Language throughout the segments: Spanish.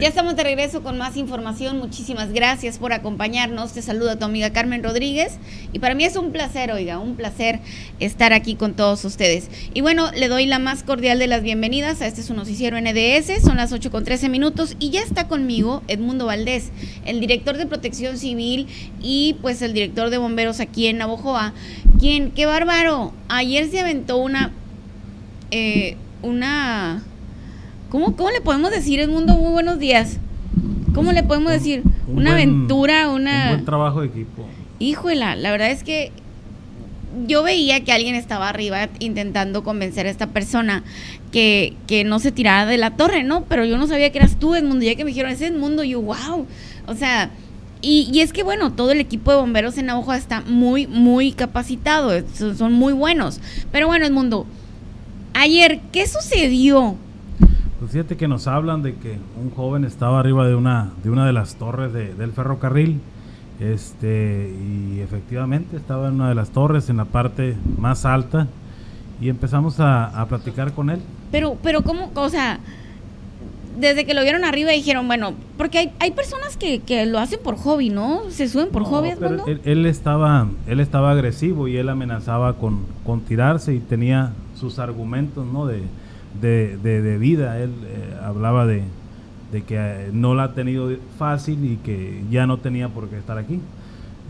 Ya estamos de regreso con más información. Muchísimas gracias por acompañarnos. Te saluda tu amiga Carmen Rodríguez. Y para mí es un placer, oiga, un placer estar aquí con todos ustedes. Y bueno, le doy la más cordial de las bienvenidas a este su noticiero NDS. Son las 8 con 13 minutos y ya está conmigo Edmundo Valdés, el director de Protección Civil y pues el director de bomberos aquí en Navojoa. Quien, qué bárbaro, ayer se aventó una, eh, una ¿Cómo, le podemos decir, el mundo muy buenos días? ¿Cómo le podemos decir? una aventura, una... Un buen trabajo de equipo. Híjole, la verdad es que yo veía que alguien estaba arriba intentando convencer a esta persona que, que, no se tirara de la torre, ¿no? Pero yo no sabía que eras tú, Edmundo. Ya que me dijeron, ese Edmundo, yo, wow. O sea, y, y, es que, bueno, todo el equipo de bomberos en Navajo está muy, muy capacitado. Son, son muy buenos. Pero bueno, Edmundo, ayer, ¿qué sucedió? Pues fíjate que nos hablan de que un joven estaba arriba de una de una de las torres del ferrocarril. Este, y efectivamente estaba en una de las torres, en la parte más alta, y empezamos a, platicar con él. Pero, pero ¿cómo? O sea, desde que lo vieron arriba dijeron, bueno, porque hay, hay personas que, lo hacen por hobby, ¿no? Se suben por hobby, pero él, estaba, él estaba agresivo y él amenazaba con, con tirarse y tenía sus argumentos, ¿no? De, de, de, vida. Él eh, hablaba de, que eh, no la ha tenido fácil y que ya no tenía por qué estar aquí.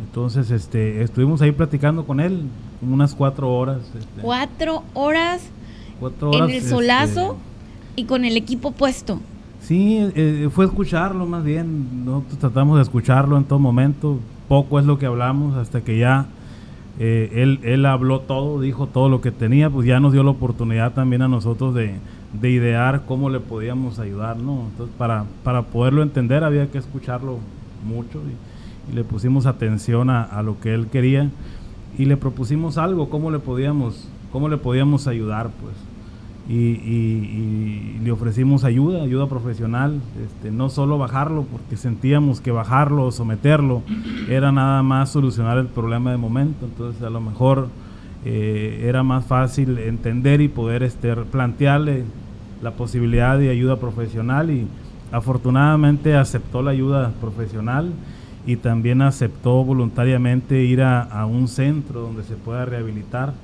Entonces, este, estuvimos ahí platicando con él unas cuatro horas. Este. cuatro horas. en el este, solazo y con el equipo puesto. Sí, eh, fue escucharlo más bien. Nosotros tratamos de escucharlo en todo momento. Poco es lo que hablamos hasta que ya eh, él, él habló todo, dijo todo lo que tenía, pues ya nos dio la oportunidad también a nosotros de, idear cómo le podíamos ayudar, ¿no? Entonces, para, para poderlo entender había que escucharlo mucho y, le pusimos atención a, lo que él quería y le propusimos algo, cómo le podíamos, cómo le podíamos ayudar, pues y, le ofrecimos ayuda, ayuda profesional, este, no solo bajarlo, porque sentíamos que bajarlo o someterlo era nada más solucionar el problema de momento, entonces a lo mejor eh, era más fácil entender y poder este, plantearle la posibilidad de ayuda profesional y afortunadamente aceptó la ayuda profesional y también aceptó voluntariamente ir a un centro donde se pueda rehabilitar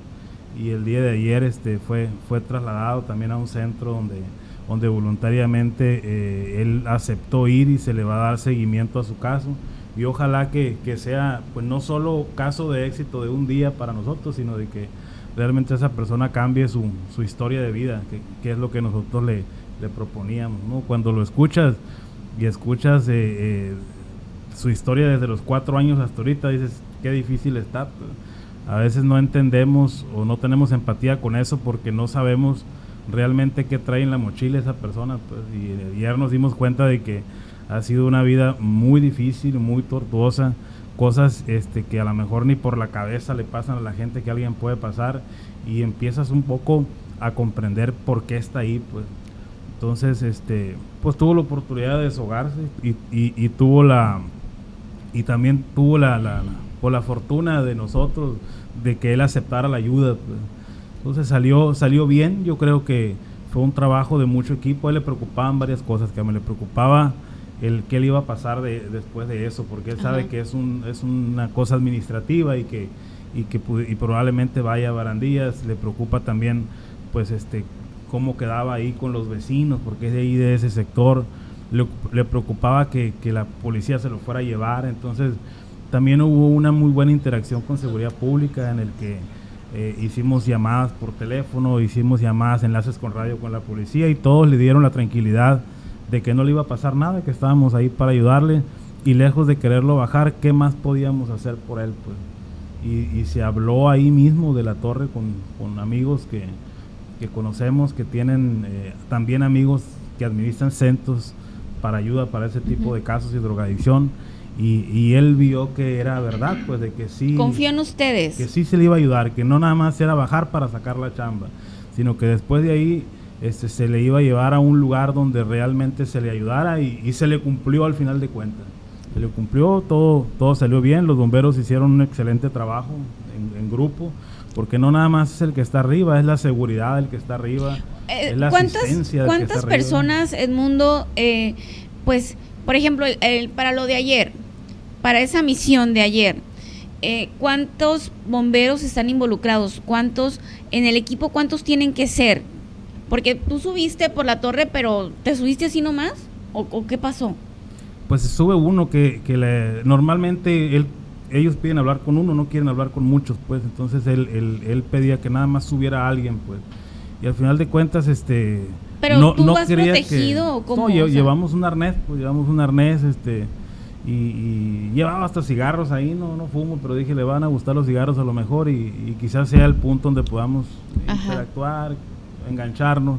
y el día de ayer este, fue, fue trasladado también a un centro donde, donde voluntariamente eh, él aceptó ir y se le va a dar seguimiento a su caso y ojalá que, sea pues no solo caso de éxito de un día para nosotros, sino de que realmente esa persona cambie su, su historia de vida, que, es lo que nosotros le, le proponíamos. ¿no? Cuando lo escuchas y escuchas eh, eh, su historia desde los cuatro años hasta ahorita, dices, qué difícil está. Pues, a veces no entendemos o no tenemos empatía con eso porque no sabemos realmente qué trae en la mochila esa persona. Pues, y ayer nos dimos cuenta de que ha sido una vida muy difícil, muy tortuosa, cosas este, que a lo mejor ni por la cabeza le pasan a la gente que alguien puede pasar y empiezas un poco a comprender por qué está ahí. Pues. Entonces, este, pues tuvo la oportunidad de deshogarse y, tuvo la, y también tuvo la, la por la fortuna de nosotros de que él aceptara la ayuda. Pues. Entonces salió, salió bien, yo creo que fue un trabajo de mucho equipo, a él le preocupaban varias cosas, que a mí le preocupaba el qué le iba a pasar de, después de eso, porque él sabe que es, un, es una cosa administrativa y que, y que y probablemente vaya a barandillas, le preocupa también pues este cómo quedaba ahí con los vecinos, porque es de ahí de ese sector, le, preocupaba que, que la policía se lo fuera a llevar, entonces también hubo una muy buena interacción con seguridad pública en el que eh, hicimos llamadas por teléfono, hicimos llamadas, enlaces con radio con la policía y todos le dieron la tranquilidad de que no le iba a pasar nada, que estábamos ahí para ayudarle y lejos de quererlo bajar, ¿qué más podíamos hacer por él? Pues? Y, se habló ahí mismo de la torre con, amigos que, conocemos, que tienen eh, también amigos que administran centros para ayuda para ese tipo de casos y drogadicción y, él vio que era verdad, pues de que sí. Confío en ustedes. Que sí se le iba a ayudar, que no nada más era bajar para sacar la chamba, sino que después de ahí este, se le iba a llevar a un lugar donde realmente se le ayudara y, se le cumplió al final de cuentas. Se le cumplió, todo, todo salió bien, los bomberos hicieron un excelente trabajo en, en grupo, porque no nada más es el que está arriba, es la seguridad el que está arriba eh, ¿cuántas, ¿cuántas personas, Edmundo, eh, pues, por ejemplo, el, para lo de ayer, para esa misión de ayer, eh, ¿cuántos bomberos están involucrados? ¿Cuántos en el equipo, cuántos tienen que ser? Porque tú subiste por la torre, pero ¿te subiste así nomás? ¿O, qué pasó? Pues sube uno que, que le, normalmente él, ellos piden hablar con uno, no quieren hablar con muchos, pues entonces él, él, él pedía que nada más subiera a alguien, pues. Y al final de cuentas, este... Pero no, tú no vas protegido o cómo? No, llevamos un arnés, pues llevamos un arnés, este y, llevaba hasta cigarros ahí, no, no fumo, pero dije, le van a gustar los cigarros a lo mejor y, quizás sea el punto donde podamos interactuar, engancharnos.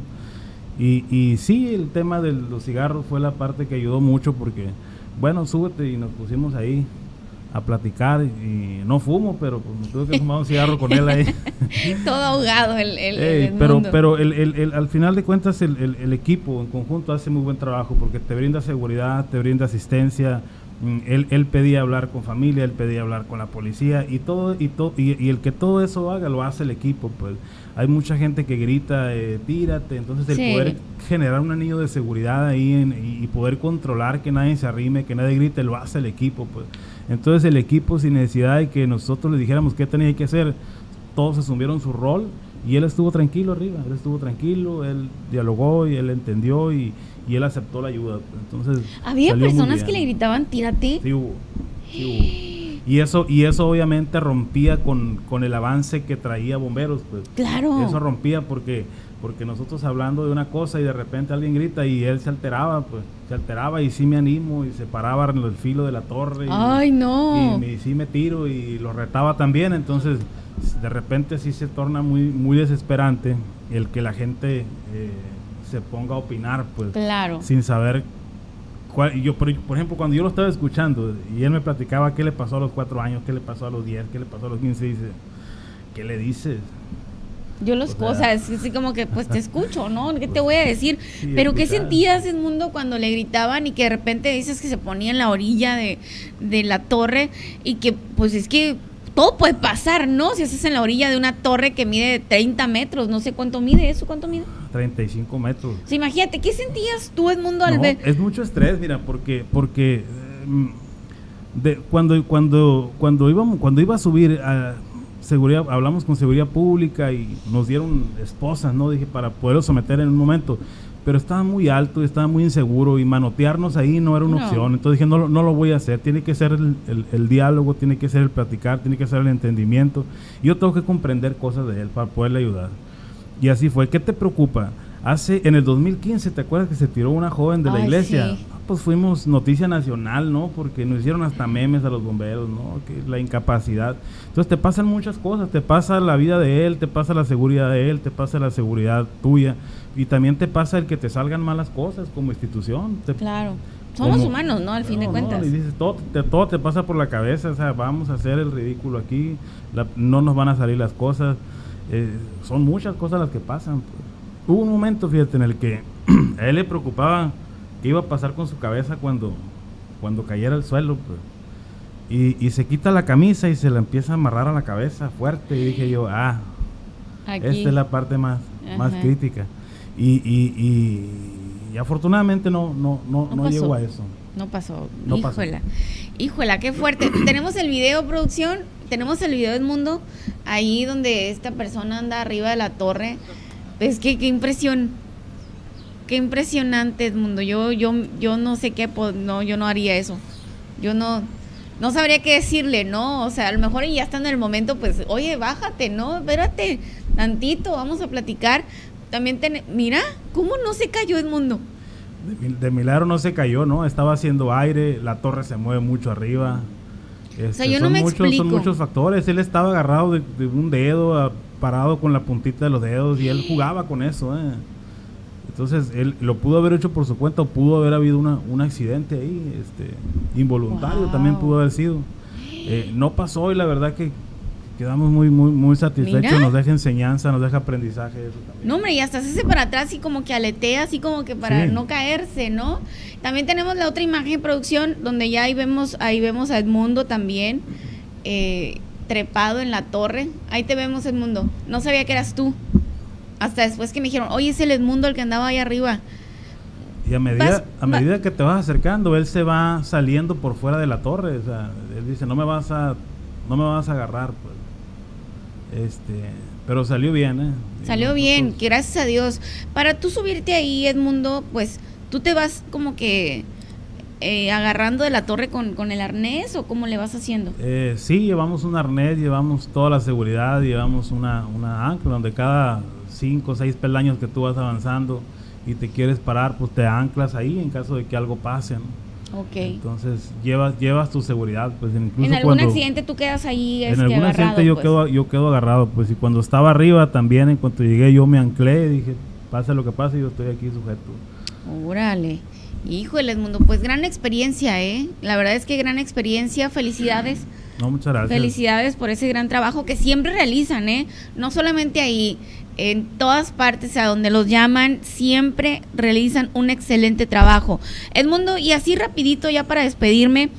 Y, y sí, el tema de los cigarros fue la parte que ayudó mucho porque, bueno, súbete y nos pusimos ahí a platicar y no fumo, pero pues me tuve que fumar un cigarro con él ahí. Todo ahogado el, el, Pero, pero el, el, al final de cuentas el, equipo en conjunto hace muy buen trabajo porque te brinda seguridad, te brinda asistencia, Mm, él, él, pedía hablar con familia, él pedía hablar con la policía y todo y, todo y, el que todo eso haga lo hace el equipo. Pues hay mucha gente que grita, eh, tírate, entonces el poder generar un anillo de seguridad ahí y, poder controlar que nadie se arrime, que nadie grite, lo hace el equipo. Pues entonces el equipo sin necesidad de que nosotros le dijéramos qué tenía que hacer, todos asumieron su rol y él estuvo tranquilo arriba, él estuvo tranquilo, él dialogó y él entendió y, y él aceptó la ayuda. Entonces, había personas que le gritaban, tírate. Sí hubo, Y eso, y eso obviamente rompía con, con el avance que traía bomberos, pues. Claro. Eso rompía porque, porque nosotros hablando de una cosa y de repente alguien grita y él se alteraba, pues, se alteraba y sí me animo y se paraba en el filo de la torre. Ay, no. Y, sí me tiro y lo retaba también, entonces de repente sí se torna muy, muy desesperante el que la gente eh, se ponga a opinar, pues, claro. sin saber cuál. Yo, por, ejemplo, cuando yo lo estaba escuchando y él me platicaba qué le pasó a los cuatro años, qué le pasó a los diez, qué le pasó a los quince, dice, ¿qué le dices? Yo los cosas, así como que pues te escucho, ¿no? ¿Qué te voy a decir? Pero ¿qué sentías, en mundo cuando le gritaban y que de repente dices que se ponía en la orilla de, de la torre y que pues es que todo puede pasar, ¿no? Si estás en la orilla de una torre que mide 30 metros, no sé cuánto mide eso, ¿cuánto mide? 35 metros. Sí, imagínate, ¿qué sentías tú, Edmundo, al ver? Es mucho estrés, mira, porque, porque mm, de, cuando, cuando, cuando, íbamos, cuando iba a subir a seguridad, hablamos con seguridad pública y nos dieron esposas, ¿no? Dije, para poderlo someter en un momento pero estaba muy alto y estaba muy inseguro y manotearnos ahí no era una opción. Entonces dije, no, no lo voy a hacer, tiene que ser el, diálogo, tiene que ser el platicar, tiene que ser el entendimiento. Yo tengo que comprender cosas de él para poderle ayudar. Y así fue. ¿Qué te preocupa? Hace, en el 2015, ¿te acuerdas que se tiró una joven de la iglesia? Pues fuimos noticia nacional, ¿no? Porque nos hicieron hasta memes a los bomberos, ¿no? Que la incapacidad. Entonces te pasan muchas cosas, te pasa la vida de él, te pasa la seguridad de él, te pasa la seguridad tuya y también te pasa el que te salgan malas cosas como institución. claro. Somos humanos, ¿no? Al fin de cuentas. y dices, todo te, todo te pasa por la cabeza, o sea, vamos a hacer el ridículo aquí, no nos van a salir las cosas. Eh, son muchas cosas las que pasan. Pues. Hubo un momento, fíjate, en el que a él le preocupaba qué iba a pasar con su cabeza cuando, cuando cayera al suelo. Pues. Y, y, se quita la camisa y se la empieza a amarrar a la cabeza fuerte. Y dije yo, ah, esta es la parte más, más crítica. Y, y, y, afortunadamente no, no, no, no, llegó a eso. No pasó. No Híjola. Híjola, qué fuerte. tenemos el video, producción. Tenemos el video del mundo. Ahí donde esta persona anda arriba de la torre. Es que qué impresión. Qué impresionante, mundo Yo, yo, yo no sé qué, no, yo no haría eso. Yo no, no sabría qué decirle, ¿no? O sea, a lo mejor ya está en el momento, pues, oye, bájate, ¿no? Espérate tantito, vamos a platicar. También, mira, ¿cómo no se cayó Edmundo? De, de milagro no se cayó, ¿no? Estaba haciendo aire, la torre se mueve mucho arriba. o sea, yo este, no me muchos, explico. Son muchos factores. Él estaba agarrado de, un dedo, parado con la puntita de los dedos y él jugaba con eso. ¿eh? Entonces, él lo pudo haber hecho por su cuenta o pudo haber habido una, un accidente ahí, este, involuntario también pudo haber sido. Eh, no pasó y la verdad que quedamos muy muy muy satisfechos, nos deja enseñanza, nos deja aprendizaje. No, hombre, y hasta se hace para atrás y como que aletea, así como que para no caerse, ¿no? También tenemos la otra imagen de producción donde ya ahí vemos, ahí vemos a Edmundo también, eh, trepado en la torre. Ahí te vemos, Edmundo. No sabía que eras tú. Hasta después que me dijeron, oye, es el Edmundo el que andaba ahí arriba. Y a medida, a medida que te vas acercando, él se va saliendo por fuera de la torre. O sea, él dice, no me vas a, no me vas a agarrar. Pues. Este, pero salió bien, ¿eh? Salió bien, gracias a Dios. Para tú subirte ahí, Edmundo, pues tú te vas como que eh, agarrando de la torre con, con, el arnés o cómo le vas haciendo? Eh, sí, llevamos un arnés, llevamos toda la seguridad, llevamos una, una ancla donde cada cinco o seis peldaños que tú vas avanzando y te quieres parar, pues te anclas ahí en caso de que algo pase. Ok. Entonces llevas llevas tu seguridad, pues incluso en algún accidente tú quedas ahí. en algún accidente yo pues. quedo yo quedo agarrado, pues y cuando estaba arriba también en cuanto llegué yo me anclé, dije pase lo que pase yo estoy aquí sujeto. Órale. Híjole, mundo, pues gran experiencia, ¿eh? La verdad es que gran experiencia, felicidades. No, muchas gracias. Felicidades por ese gran trabajo que siempre realizan, ¿eh? No solamente ahí, en todas partes a donde los llaman, siempre realizan un excelente trabajo. Edmundo, y así rapidito ya para despedirme,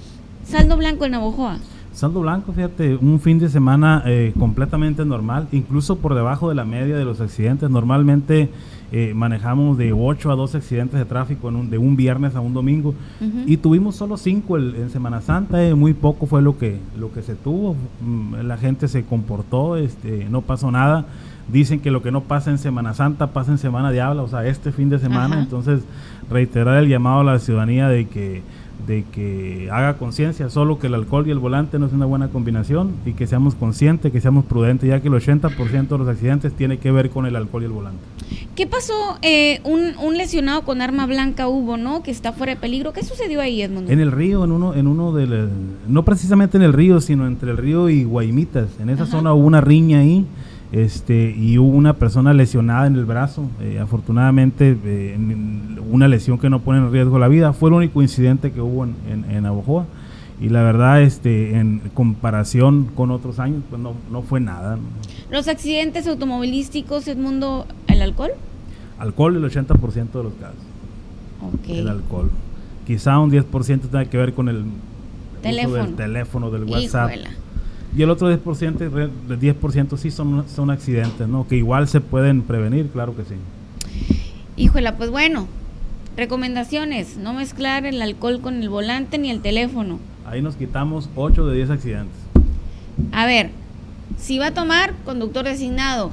saldo blanco en Navojoa. Saldo blanco, fíjate, un fin de semana eh, completamente normal, incluso por debajo de la media de los accidentes. Normalmente eh, manejamos de 8 a 12 accidentes de tráfico en un, de un viernes a un domingo y tuvimos solo 5 en Semana Santa, eh, muy poco fue lo que, lo que se tuvo, mm, la gente se comportó, este, no pasó nada. Dicen que lo que no pasa en Semana Santa pasa en Semana de Habla, o sea, este fin de semana. Entonces, reiterar el llamado a la ciudadanía de que de que haga conciencia, solo que el alcohol y el volante no es una buena combinación y que seamos conscientes, que seamos prudentes, ya que el 80% de los accidentes tiene que ver con el alcohol y el volante. ¿Qué pasó? Eh, un, un, lesionado con arma blanca hubo, ¿no? Que está fuera de peligro. ¿Qué sucedió ahí, Edmundo? En el río, en uno, en uno de no precisamente en el río, sino entre el río y Guaymitas. En esa zona hubo una riña ahí este, y hubo una persona lesionada en el brazo, eh, afortunadamente eh, una lesión que no pone en riesgo la vida, fue el único incidente que hubo en, en, y la verdad este en comparación con otros años pues no, no fue nada. ¿Los accidentes automovilísticos, Edmundo, el alcohol? Alcohol el 80% de los casos. El alcohol. Quizá un 10% tenga que ver con el teléfono, del teléfono, del WhatsApp. Y el otro 10%, el 10 sí son, son accidentes, ¿no? Que igual se pueden prevenir, claro que sí. Híjola, pues bueno, recomendaciones, no mezclar el alcohol con el volante ni el teléfono. Ahí nos quitamos 8 de 10 accidentes. A ver, si va a tomar, conductor designado.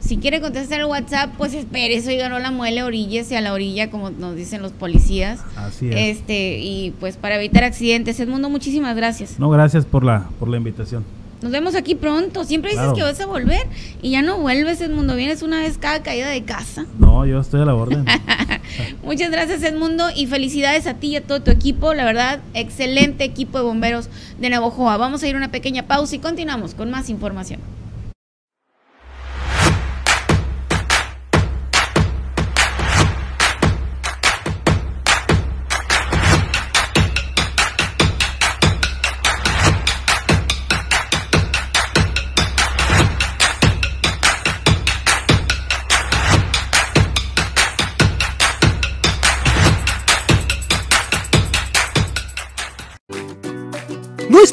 Si quiere contestar el WhatsApp, pues espere, eso y no la muele, oríllese a la orilla, como nos dicen los policías. Así es. Este, y pues para evitar accidentes. Edmundo, muchísimas gracias. No, gracias por la, por la invitación. Nos vemos aquí pronto. Siempre dices que vas a volver y ya no vuelves, Edmundo. Vienes una vez cada caída de casa. No, yo estoy a la orden. Muchas gracias, Edmundo, y felicidades a ti y a todo tu equipo. La verdad, excelente equipo de bomberos de Navojoa. Vamos a ir a una pequeña pausa y continuamos con más información.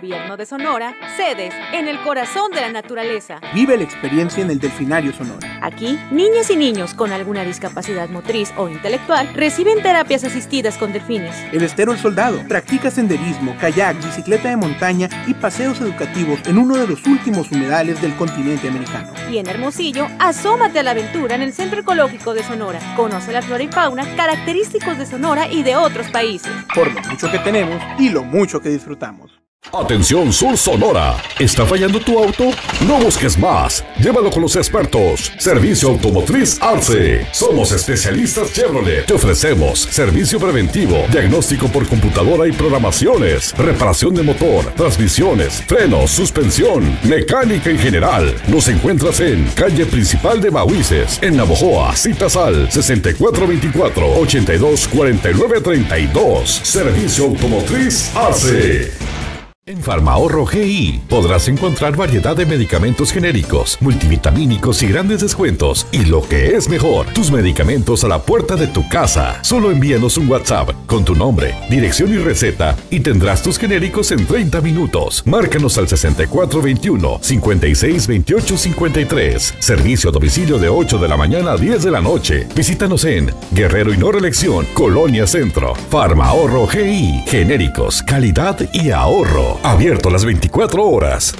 Gobierno de Sonora, sedes en el corazón de la naturaleza. Vive la experiencia en el Delfinario Sonora. Aquí, niñas y niños con alguna discapacidad motriz o intelectual reciben terapias asistidas con delfines. El Estero El Soldado practica senderismo, kayak, bicicleta de montaña y paseos educativos en uno de los últimos humedales del continente americano. Y en Hermosillo, asómate a la aventura en el Centro Ecológico de Sonora. Conoce la flora y fauna característicos de Sonora y de otros países. Por lo mucho que tenemos y lo mucho que disfrutamos. Atención Sur Sonora. ¿Está fallando tu auto? No busques más. Llévalo con los expertos. Servicio Automotriz Arce. Somos especialistas Chevrolet. Te ofrecemos servicio preventivo, diagnóstico por computadora y programaciones, reparación de motor, transmisiones, frenos, suspensión, mecánica en general. Nos encuentras en calle principal de Mahuises, en Navojoa, Citasal, 6424-824932. Servicio Automotriz Arce. En Farmahorro GI podrás encontrar variedad de medicamentos genéricos, multivitamínicos y grandes descuentos. Y lo que es mejor, tus medicamentos a la puerta de tu casa. Solo envíanos un WhatsApp con tu nombre, dirección y receta y tendrás tus genéricos en 30 minutos. Márcanos al 6421 562853. Servicio a domicilio de 8 de la mañana a 10 de la noche. Visítanos en Guerrero y No Reelección, Colonia Centro. Farmahorro GI. Genéricos, calidad y ahorro. Abierto las 24 horas.